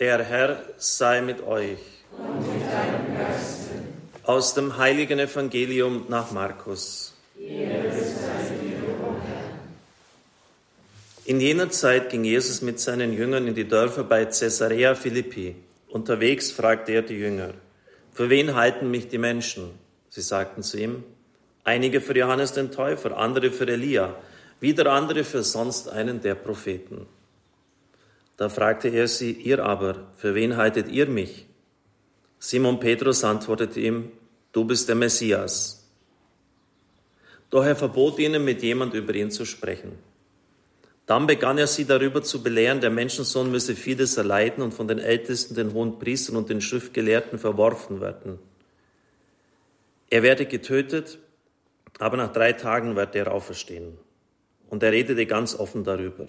Der Herr sei mit euch. Und mit deinem Geiste. Aus dem heiligen Evangelium nach Markus. In jener Zeit ging Jesus mit seinen Jüngern in die Dörfer bei Caesarea Philippi. Unterwegs fragte er die Jünger, für wen halten mich die Menschen? Sie sagten zu ihm, einige für Johannes den Täufer, andere für Elia, wieder andere für sonst einen der Propheten. Da fragte er sie, ihr aber, für wen haltet ihr mich? Simon Petrus antwortete ihm, du bist der Messias. Doch er verbot ihnen, mit jemand über ihn zu sprechen. Dann begann er sie darüber zu belehren, der Menschensohn müsse vieles erleiden und von den Ältesten, den hohen Priestern und den Schriftgelehrten verworfen werden. Er werde getötet, aber nach drei Tagen wird er auferstehen. Und er redete ganz offen darüber.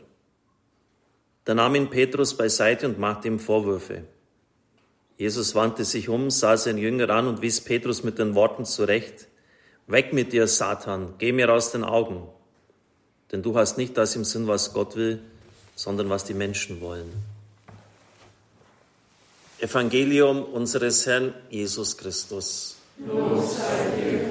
Da nahm ihn Petrus beiseite und machte ihm Vorwürfe. Jesus wandte sich um, sah seinen Jünger an und wies Petrus mit den Worten zurecht, Weg mit dir, Satan, geh mir aus den Augen, denn du hast nicht das im Sinn, was Gott will, sondern was die Menschen wollen. Evangelium unseres Herrn Jesus Christus. Los sei dir,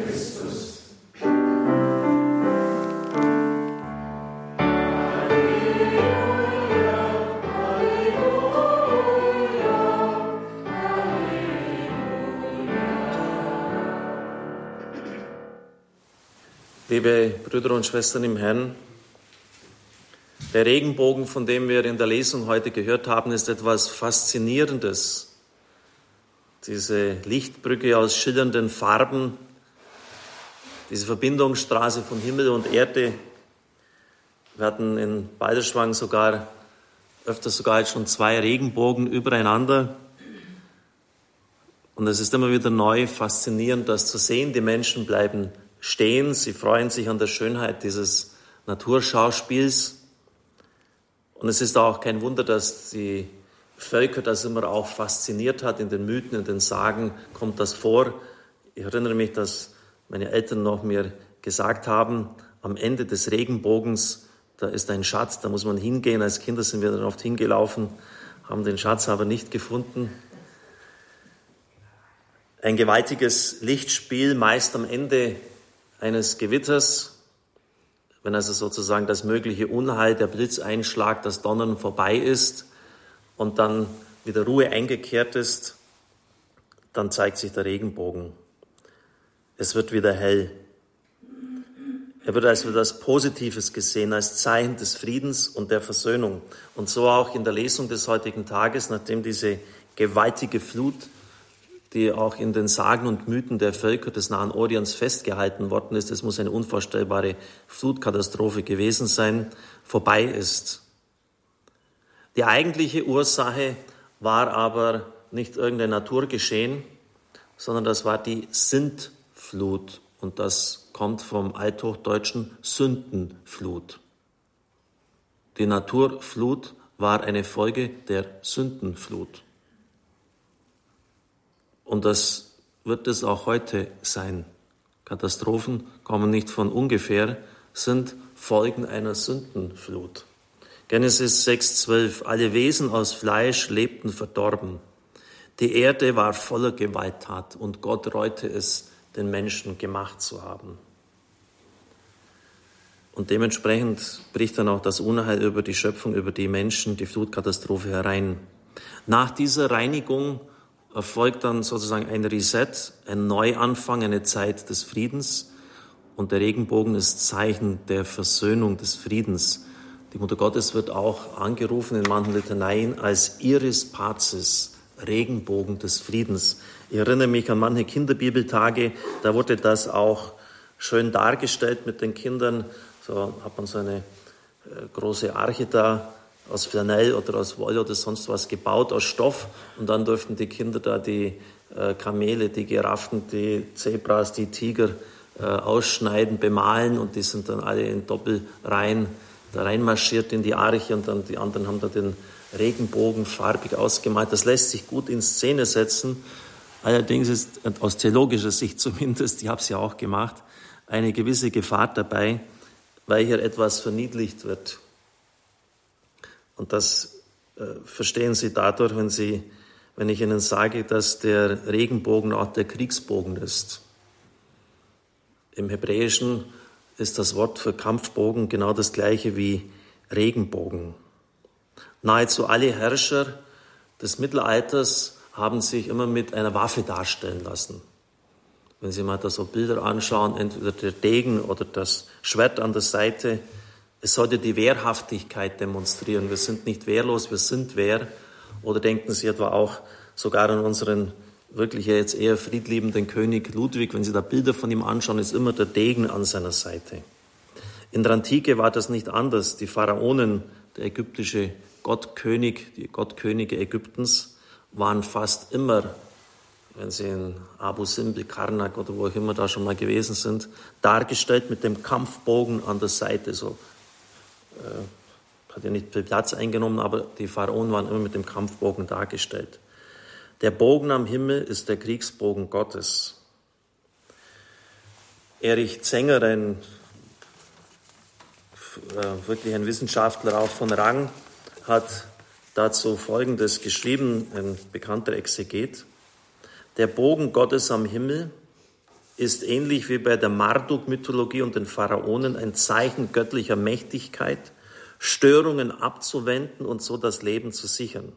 Liebe Brüder und Schwestern im Herrn, der Regenbogen, von dem wir in der Lesung heute gehört haben, ist etwas Faszinierendes. Diese Lichtbrücke aus schillernden Farben, diese Verbindungsstraße von Himmel und Erde. Wir hatten in Balderschwang sogar öfters sogar schon zwei Regenbogen übereinander. Und es ist immer wieder neu faszinierend, das zu sehen. Die Menschen bleiben stehen. Sie freuen sich an der Schönheit dieses Naturschauspiels. Und es ist auch kein Wunder, dass die Völker das immer auch fasziniert hat. In den Mythen, in den Sagen kommt das vor. Ich erinnere mich, dass meine Eltern noch mir gesagt haben, am Ende des Regenbogens, da ist ein Schatz, da muss man hingehen. Als Kinder sind wir dann oft hingelaufen, haben den Schatz aber nicht gefunden. Ein gewaltiges Lichtspiel, meist am Ende eines Gewitters, wenn also sozusagen das mögliche Unheil, der Blitzeinschlag, das Donnern vorbei ist und dann wieder Ruhe eingekehrt ist, dann zeigt sich der Regenbogen. Es wird wieder hell. Er wird als etwas Positives gesehen, als Zeichen des Friedens und der Versöhnung. Und so auch in der Lesung des heutigen Tages, nachdem diese gewaltige Flut die auch in den Sagen und Mythen der Völker des Nahen Orients festgehalten worden ist, es muss eine unvorstellbare Flutkatastrophe gewesen sein, vorbei ist. Die eigentliche Ursache war aber nicht irgendein Naturgeschehen, sondern das war die Sintflut und das kommt vom althochdeutschen Sündenflut. Die Naturflut war eine Folge der Sündenflut. Und das wird es auch heute sein. Katastrophen kommen nicht von ungefähr, sind Folgen einer Sündenflut. Genesis 6,12 Alle Wesen aus Fleisch lebten verdorben. Die Erde war voller Gewalttat und Gott reute es, den Menschen gemacht zu haben. Und dementsprechend bricht dann auch das Unheil über die Schöpfung, über die Menschen, die Flutkatastrophe herein. Nach dieser Reinigung erfolgt dann sozusagen ein Reset, ein Neuanfang, eine Zeit des Friedens. Und der Regenbogen ist Zeichen der Versöhnung, des Friedens. Die Mutter Gottes wird auch angerufen in manchen Litaneien als Iris Pazis, Regenbogen des Friedens. Ich erinnere mich an manche Kinderbibeltage, da wurde das auch schön dargestellt mit den Kindern. So hat man so eine äh, große Arche da aus Flanell oder aus Wolle oder sonst was gebaut, aus Stoff. Und dann durften die Kinder da die äh, Kamele, die Giraffen, die Zebras, die Tiger äh, ausschneiden, bemalen und die sind dann alle in Doppelreihen da reinmarschiert in die Arche und dann die anderen haben da den Regenbogen farbig ausgemalt. Das lässt sich gut in Szene setzen. Allerdings ist aus theologischer Sicht zumindest, ich habe es ja auch gemacht, eine gewisse Gefahr dabei, weil hier etwas verniedlicht wird. Und das äh, verstehen Sie dadurch, wenn, Sie, wenn ich Ihnen sage, dass der Regenbogen auch der Kriegsbogen ist. Im Hebräischen ist das Wort für Kampfbogen genau das gleiche wie Regenbogen. Nahezu alle Herrscher des Mittelalters haben sich immer mit einer Waffe darstellen lassen. Wenn Sie mal da so Bilder anschauen, entweder der Degen oder das Schwert an der Seite, es sollte die Wehrhaftigkeit demonstrieren. Wir sind nicht wehrlos, wir sind wehr. Oder denken Sie etwa auch sogar an unseren wirklich jetzt eher friedliebenden König Ludwig, wenn Sie da Bilder von ihm anschauen, ist immer der Degen an seiner Seite. In der Antike war das nicht anders. Die Pharaonen, der ägyptische Gottkönig, die Gottkönige Ägyptens, waren fast immer, wenn Sie in Abu Simbel, Karnak oder wo auch immer da schon mal gewesen sind, dargestellt mit dem Kampfbogen an der Seite. So hat ja nicht viel Platz eingenommen, aber die Pharaonen waren immer mit dem Kampfbogen dargestellt. Der Bogen am Himmel ist der Kriegsbogen Gottes. Erich Zenger, ein äh, wirklich ein Wissenschaftler auch von Rang, hat dazu Folgendes geschrieben, ein bekannter Exeget. Der Bogen Gottes am Himmel ist ähnlich wie bei der Marduk-Mythologie und den Pharaonen ein Zeichen göttlicher Mächtigkeit, Störungen abzuwenden und so das Leben zu sichern.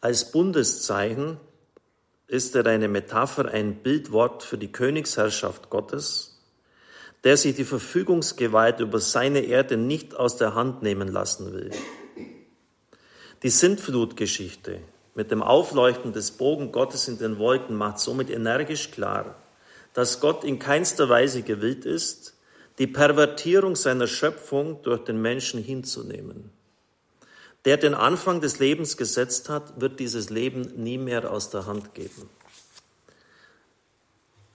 Als Bundeszeichen ist er eine Metapher, ein Bildwort für die Königsherrschaft Gottes, der sich die Verfügungsgewalt über seine Erde nicht aus der Hand nehmen lassen will. Die Sintflutgeschichte mit dem Aufleuchten des Bogen Gottes in den Wolken macht somit energisch klar, dass Gott in keinster Weise gewillt ist, die Pervertierung seiner Schöpfung durch den Menschen hinzunehmen. Der den Anfang des Lebens gesetzt hat, wird dieses Leben nie mehr aus der Hand geben.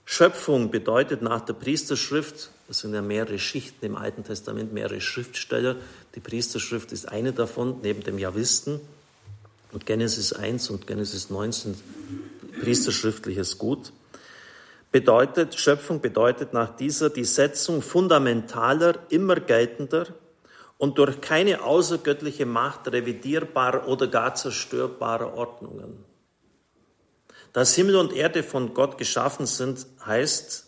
Schöpfung bedeutet nach der Priesterschrift, das sind ja mehrere Schichten im Alten Testament, mehrere Schriftsteller. Die Priesterschrift ist eine davon, neben dem Javisten. Und Genesis 1 und Genesis 9 sind priesterschriftliches Gut. Bedeutet, Schöpfung bedeutet nach dieser die Setzung fundamentaler, immer geltender und durch keine außergöttliche Macht revidierbarer oder gar zerstörbarer Ordnungen. Dass Himmel und Erde von Gott geschaffen sind, heißt,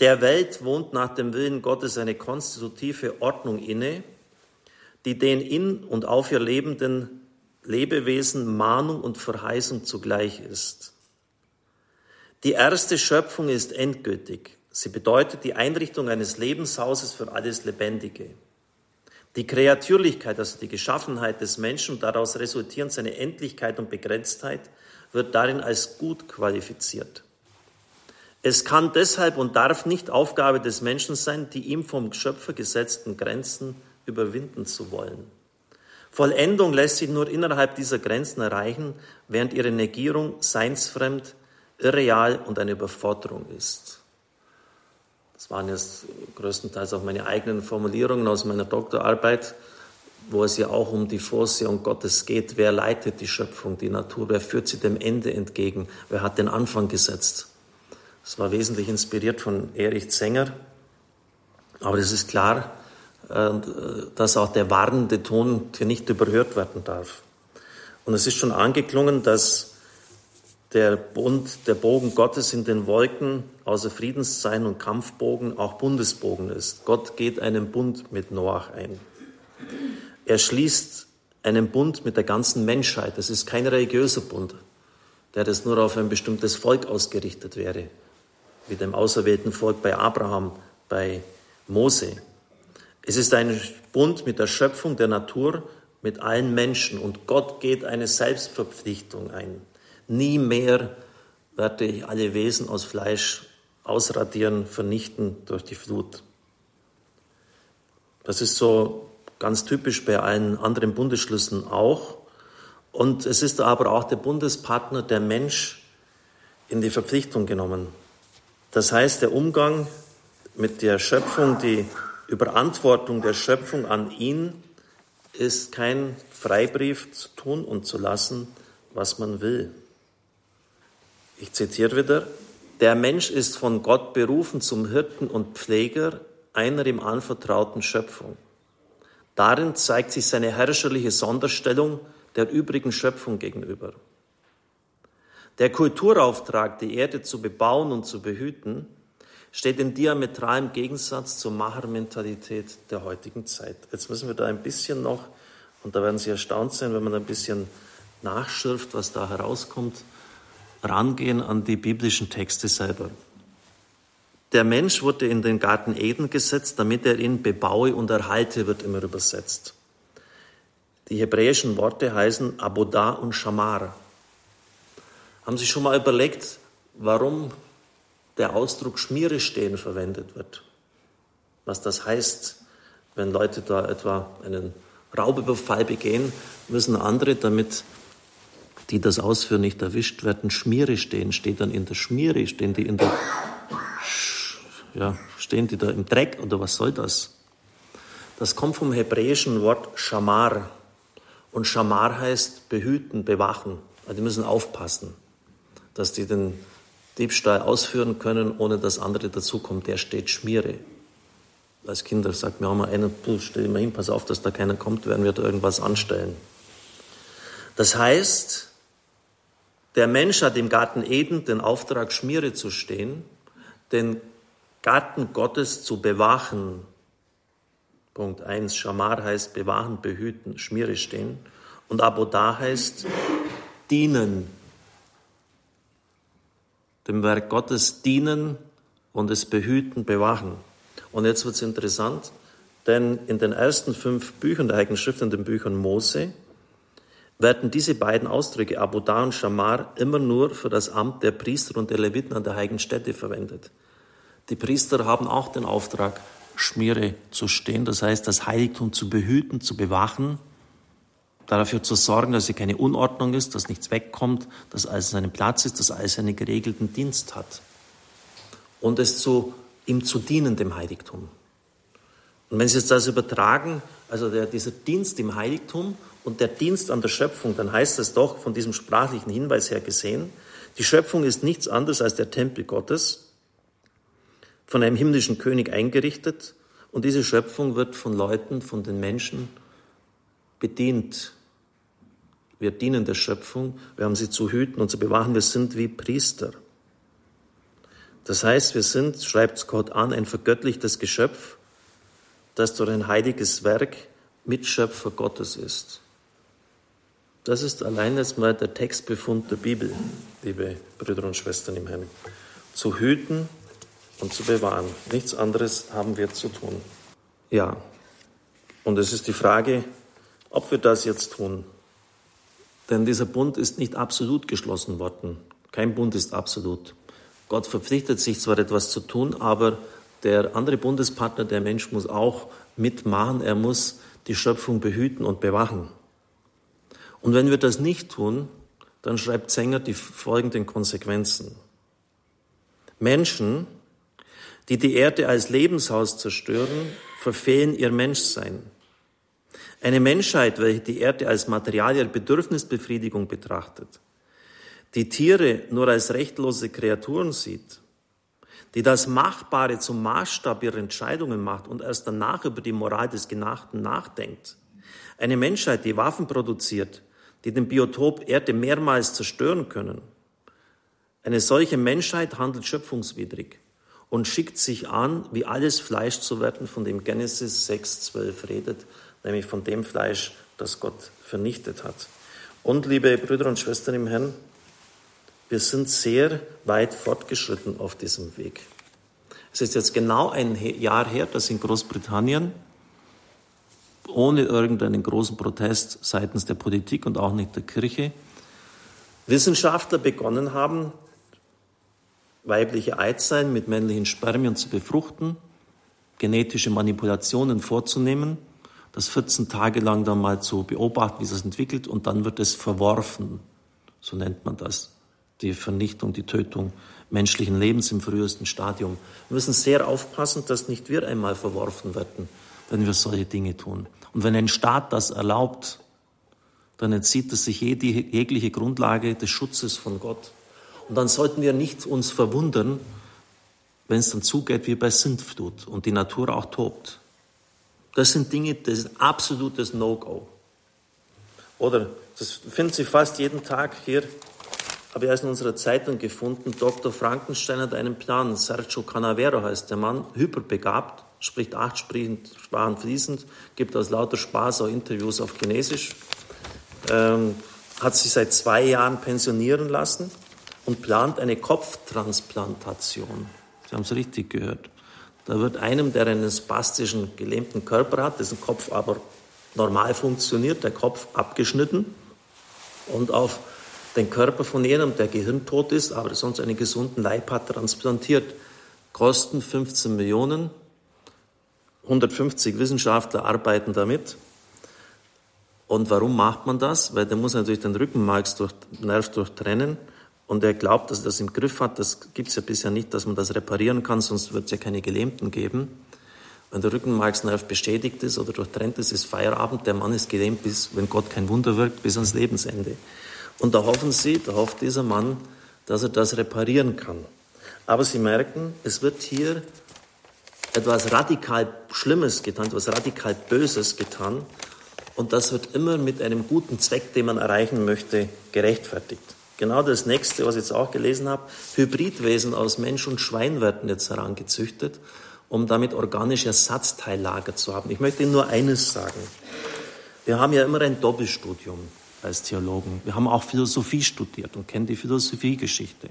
der Welt wohnt nach dem Willen Gottes eine konstitutive Ordnung inne, die den in und auf ihr lebenden Lebewesen Mahnung und Verheißung zugleich ist. Die erste Schöpfung ist endgültig. Sie bedeutet die Einrichtung eines Lebenshauses für alles Lebendige. Die Kreatürlichkeit, also die Geschaffenheit des Menschen und daraus resultierend seine Endlichkeit und Begrenztheit, wird darin als gut qualifiziert. Es kann deshalb und darf nicht Aufgabe des Menschen sein, die ihm vom Schöpfer gesetzten Grenzen überwinden zu wollen. Vollendung lässt sich nur innerhalb dieser Grenzen erreichen, während ihre Negierung seinsfremd, irreal und eine Überforderung ist. Das waren jetzt größtenteils auch meine eigenen Formulierungen aus meiner Doktorarbeit wo es ja auch um die Vorsehung Gottes geht. Wer leitet die Schöpfung, die Natur? Wer führt sie dem Ende entgegen? Wer hat den Anfang gesetzt? Das war wesentlich inspiriert von Erich Zenger. Aber es ist klar, dass auch der warnende Ton hier nicht überhört werden darf. Und es ist schon angeklungen, dass der Bund, der Bogen Gottes in den Wolken außer Friedenszeichen und Kampfbogen auch Bundesbogen ist. Gott geht einen Bund mit Noach ein. Er schließt einen Bund mit der ganzen Menschheit. Das ist kein religiöser Bund, der das nur auf ein bestimmtes Volk ausgerichtet wäre, wie dem auserwählten Volk bei Abraham, bei Mose. Es ist ein Bund mit der Schöpfung der Natur, mit allen Menschen. Und Gott geht eine Selbstverpflichtung ein. Nie mehr werde ich alle Wesen aus Fleisch ausradieren, vernichten durch die Flut. Das ist so ganz typisch bei allen anderen Bundesschlüssen auch. Und es ist aber auch der Bundespartner, der Mensch, in die Verpflichtung genommen. Das heißt, der Umgang mit der Schöpfung, die Überantwortung der Schöpfung an ihn ist kein Freibrief zu tun und zu lassen, was man will. Ich zitiere wieder, der Mensch ist von Gott berufen zum Hirten und Pfleger einer ihm anvertrauten Schöpfung. Darin zeigt sich seine herrscherliche Sonderstellung der übrigen Schöpfung gegenüber. Der Kulturauftrag, die Erde zu bebauen und zu behüten, steht in diametralem Gegensatz zur Machermentalität der heutigen Zeit. Jetzt müssen wir da ein bisschen noch, und da werden Sie erstaunt sein, wenn man ein bisschen nachschürft, was da herauskommt, rangehen an die biblischen Texte selber. Der Mensch wurde in den Garten Eden gesetzt, damit er ihn bebaue und erhalte, wird immer übersetzt. Die hebräischen Worte heißen Abodah und Shamar. Haben Sie schon mal überlegt, warum der Ausdruck Schmiere stehen verwendet wird? Was das heißt, wenn Leute da etwa einen Raubüberfall begehen, müssen andere, damit die das ausführen, nicht erwischt werden, Schmiere stehen. Steht dann in der Schmiere, stehen die in der ja, stehen die da im Dreck oder was soll das? Das kommt vom hebräischen Wort Shamar. Und Shamar heißt behüten, bewachen. Also die müssen aufpassen, dass die den Diebstahl ausführen können, ohne dass andere dazukommen. Der steht Schmiere. Als Kinder sagt mir auch mal einer, stell mal hin, pass auf, dass da keiner kommt, werden wir da irgendwas anstellen. Das heißt, der Mensch hat im Garten Eden den Auftrag, Schmiere zu stehen, den Garten Gottes zu bewachen. Punkt 1. Schamar heißt bewahren, behüten, Schmiere stehen. Und Abodah heißt dienen. Dem Werk Gottes dienen und es behüten, bewachen. Und jetzt wird es interessant, denn in den ersten fünf Büchern der Heiligen Schrift, in den Büchern Mose, werden diese beiden Ausdrücke, Abodah und Shamar, immer nur für das Amt der Priester und der Leviten an der heiligen Stätte verwendet. Die Priester haben auch den Auftrag, Schmiere zu stehen, das heißt, das Heiligtum zu behüten, zu bewachen, dafür zu sorgen, dass hier keine Unordnung ist, dass nichts wegkommt, dass alles seinen Platz ist, dass alles einen geregelten Dienst hat. Und es zu, ihm zu dienen, dem Heiligtum. Und wenn Sie jetzt das übertragen, also der, dieser Dienst im Heiligtum und der Dienst an der Schöpfung, dann heißt es doch von diesem sprachlichen Hinweis her gesehen, die Schöpfung ist nichts anderes als der Tempel Gottes von einem himmlischen König eingerichtet und diese Schöpfung wird von Leuten, von den Menschen bedient. Wir dienen der Schöpfung, wir haben sie zu hüten und zu bewahren, wir sind wie Priester. Das heißt, wir sind, schreibt Gott an, ein vergöttlichtes Geschöpf, das durch ein heiliges Werk Mitschöpfer Gottes ist. Das ist allein jetzt mal der Textbefund der Bibel, liebe Brüder und Schwestern im Herrn. Zu hüten und zu bewahren. Nichts anderes haben wir zu tun. Ja, und es ist die Frage, ob wir das jetzt tun. Denn dieser Bund ist nicht absolut geschlossen worden. Kein Bund ist absolut. Gott verpflichtet sich zwar etwas zu tun, aber der andere Bundespartner, der Mensch, muss auch mitmachen. Er muss die Schöpfung behüten und bewachen. Und wenn wir das nicht tun, dann schreibt Sänger die folgenden Konsequenzen. Menschen, die die Erde als Lebenshaus zerstören, verfehlen ihr Menschsein. Eine Menschheit, welche die Erde als Material ihrer Bedürfnisbefriedigung betrachtet, die Tiere nur als rechtlose Kreaturen sieht, die das Machbare zum Maßstab ihrer Entscheidungen macht und erst danach über die Moral des Genachten nachdenkt. Eine Menschheit, die Waffen produziert, die den Biotop Erde mehrmals zerstören können. Eine solche Menschheit handelt schöpfungswidrig und schickt sich an, wie alles Fleisch zu werden, von dem Genesis 6,12 redet, nämlich von dem Fleisch, das Gott vernichtet hat. Und liebe Brüder und Schwestern im Herrn, wir sind sehr weit fortgeschritten auf diesem Weg. Es ist jetzt genau ein Jahr her, dass in Großbritannien ohne irgendeinen großen Protest seitens der Politik und auch nicht der Kirche Wissenschaftler begonnen haben, weibliche Eizellen mit männlichen Spermien zu befruchten, genetische Manipulationen vorzunehmen, das 14 Tage lang dann mal zu beobachten, wie sich entwickelt, und dann wird es verworfen. So nennt man das. Die Vernichtung, die Tötung menschlichen Lebens im frühesten Stadium. Wir müssen sehr aufpassen, dass nicht wir einmal verworfen werden, wenn wir solche Dinge tun. Und wenn ein Staat das erlaubt, dann entzieht es sich jegliche Grundlage des Schutzes von Gott. Und dann sollten wir nicht uns verwundern, wenn es dann zugeht wie bei Sintflut und die Natur auch tobt. Das sind Dinge, das ist absolutes No-Go. Oder, das finden Sie fast jeden Tag hier, habe ich erst in unserer Zeitung gefunden, Dr. Frankenstein hat einen Plan. Sergio Canavero heißt der Mann, hyperbegabt, spricht acht Sprachen fließend, gibt aus lauter Spaß auch Interviews auf Chinesisch, ähm, hat sich seit zwei Jahren pensionieren lassen und plant eine Kopftransplantation. Sie haben es richtig gehört. Da wird einem, der einen spastischen, gelähmten Körper hat, dessen Kopf aber normal funktioniert, der Kopf abgeschnitten und auf den Körper von jenem, der gehirntot ist, aber sonst einen gesunden Leib hat, transplantiert. Kosten 15 Millionen. 150 Wissenschaftler arbeiten damit. Und warum macht man das? Weil der muss natürlich den Rückenmarksnerv durchtrennen. Und er glaubt, dass er das im Griff hat. Das gibt es ja bisher nicht, dass man das reparieren kann, sonst wird es ja keine Gelähmten geben. Wenn der Rückenmarksnerv beschädigt ist oder durchtrennt ist, ist Feierabend. Der Mann ist gelähmt, bis, wenn Gott kein Wunder wirkt, bis ans Lebensende. Und da hoffen sie, da hofft dieser Mann, dass er das reparieren kann. Aber sie merken, es wird hier etwas radikal Schlimmes getan, etwas radikal Böses getan. Und das wird immer mit einem guten Zweck, den man erreichen möchte, gerechtfertigt. Genau das nächste, was ich jetzt auch gelesen habe, Hybridwesen aus Mensch und Schwein werden jetzt herangezüchtet, um damit organische Ersatzteillager zu haben. Ich möchte Ihnen nur eines sagen. Wir haben ja immer ein Doppelstudium als Theologen. Wir haben auch Philosophie studiert und kennen die Philosophiegeschichte.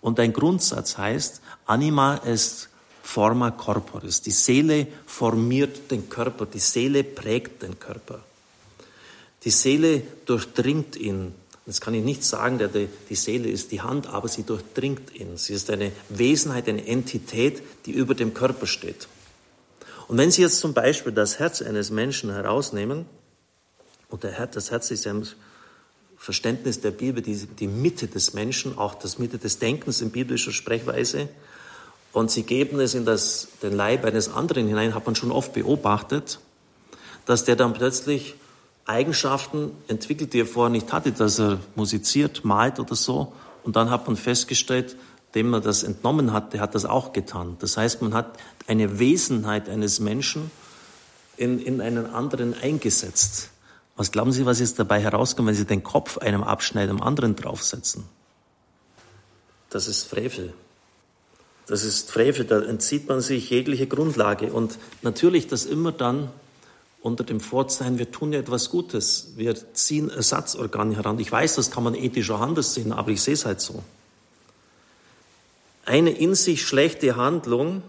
Und ein Grundsatz heißt, anima est forma corporis. Die Seele formiert den Körper, die Seele prägt den Körper. Die Seele durchdringt ihn. Das kann ich nicht sagen, der, die Seele ist die Hand, aber sie durchdringt ihn. Sie ist eine Wesenheit, eine Entität, die über dem Körper steht. Und wenn Sie jetzt zum Beispiel das Herz eines Menschen herausnehmen, und das Herz ist ja im Verständnis der Bibel die, die Mitte des Menschen, auch das Mitte des Denkens in biblischer Sprechweise, und sie geben es in das, den Leib eines anderen hinein, hat man schon oft beobachtet, dass der dann plötzlich Eigenschaften entwickelt, die er vorher nicht hatte, dass er musiziert, malt oder so. Und dann hat man festgestellt, dem man das entnommen hat, der hat das auch getan. Das heißt, man hat eine Wesenheit eines Menschen in, in einen anderen eingesetzt. Was glauben Sie, was jetzt dabei herauskommt, wenn Sie den Kopf einem abschneiden, einem anderen draufsetzen? Das ist Frevel. Das ist Frevel, da entzieht man sich jegliche Grundlage. Und natürlich das immer dann unter dem Vorzeichen, wir tun ja etwas Gutes. Wir ziehen Ersatzorgane heran. Ich weiß, das kann man ethisch auch anders sehen, aber ich sehe es halt so. Eine in sich schlechte Handlung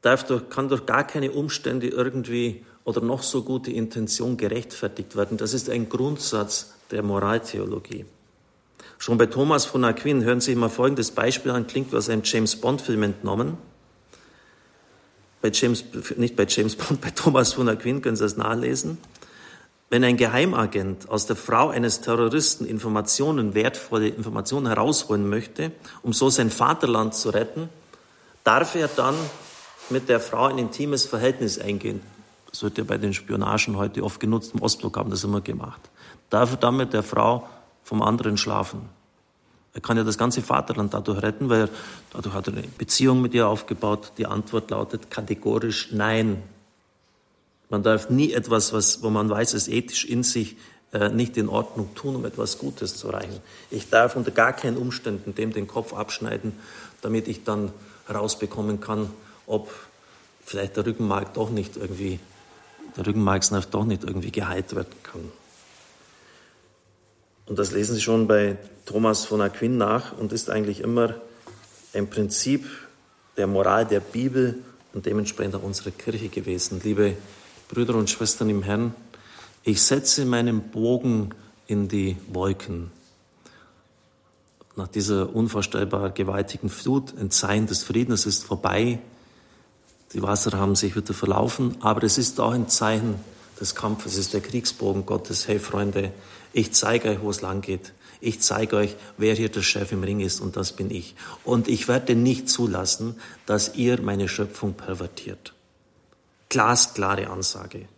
darf durch, kann durch gar keine Umstände irgendwie oder noch so gute Intention gerechtfertigt werden. Das ist ein Grundsatz der Moraltheologie. Schon bei Thomas von Aquin hören Sie sich mal folgendes Beispiel an, klingt aus einem James Bond-Film entnommen. Bei James, nicht bei James Bond, bei Thomas von Aquin können Sie das nachlesen. Wenn ein Geheimagent aus der Frau eines Terroristen Informationen, wertvolle Informationen herausholen möchte, um so sein Vaterland zu retten, darf er dann mit der Frau ein intimes Verhältnis eingehen. Das wird ja bei den Spionagen heute oft genutzt. Im Ostblock haben das immer gemacht. Darf er dann mit der Frau vom anderen schlafen. Er kann ja das ganze Vaterland dadurch retten, weil er, dadurch hat er eine Beziehung mit ihr aufgebaut. Die Antwort lautet kategorisch Nein. Man darf nie etwas, was, wo man weiß, es ethisch in sich äh, nicht in Ordnung tun, um etwas Gutes zu erreichen. Ich darf unter gar keinen Umständen dem den Kopf abschneiden, damit ich dann herausbekommen kann, ob vielleicht der Rückenmark doch nicht irgendwie, der Rückenmarksnerv doch nicht irgendwie geheilt werden kann. Und das lesen Sie schon bei Thomas von Aquin nach und ist eigentlich immer ein Prinzip der Moral der Bibel und dementsprechend auch unserer Kirche gewesen. Liebe Brüder und Schwestern im Herrn, ich setze meinen Bogen in die Wolken. Nach dieser unvorstellbar gewaltigen Flut, ein Zeichen des Friedens ist vorbei. Die Wasser haben sich wieder verlaufen, aber es ist auch ein Zeichen des Kampfes, es ist der Kriegsbogen Gottes. Hey Freunde, ich zeige euch, wo es lang geht. Ich zeige euch, wer hier der Chef im Ring ist und das bin ich. Und ich werde nicht zulassen, dass ihr meine Schöpfung pervertiert. Glasklare Ansage.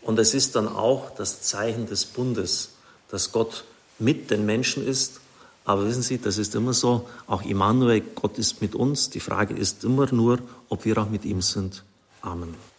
Und es ist dann auch das Zeichen des Bundes, dass Gott mit den Menschen ist. Aber wissen Sie, das ist immer so, auch Immanuel, Gott ist mit uns. Die Frage ist immer nur, ob wir auch mit ihm sind. Amen.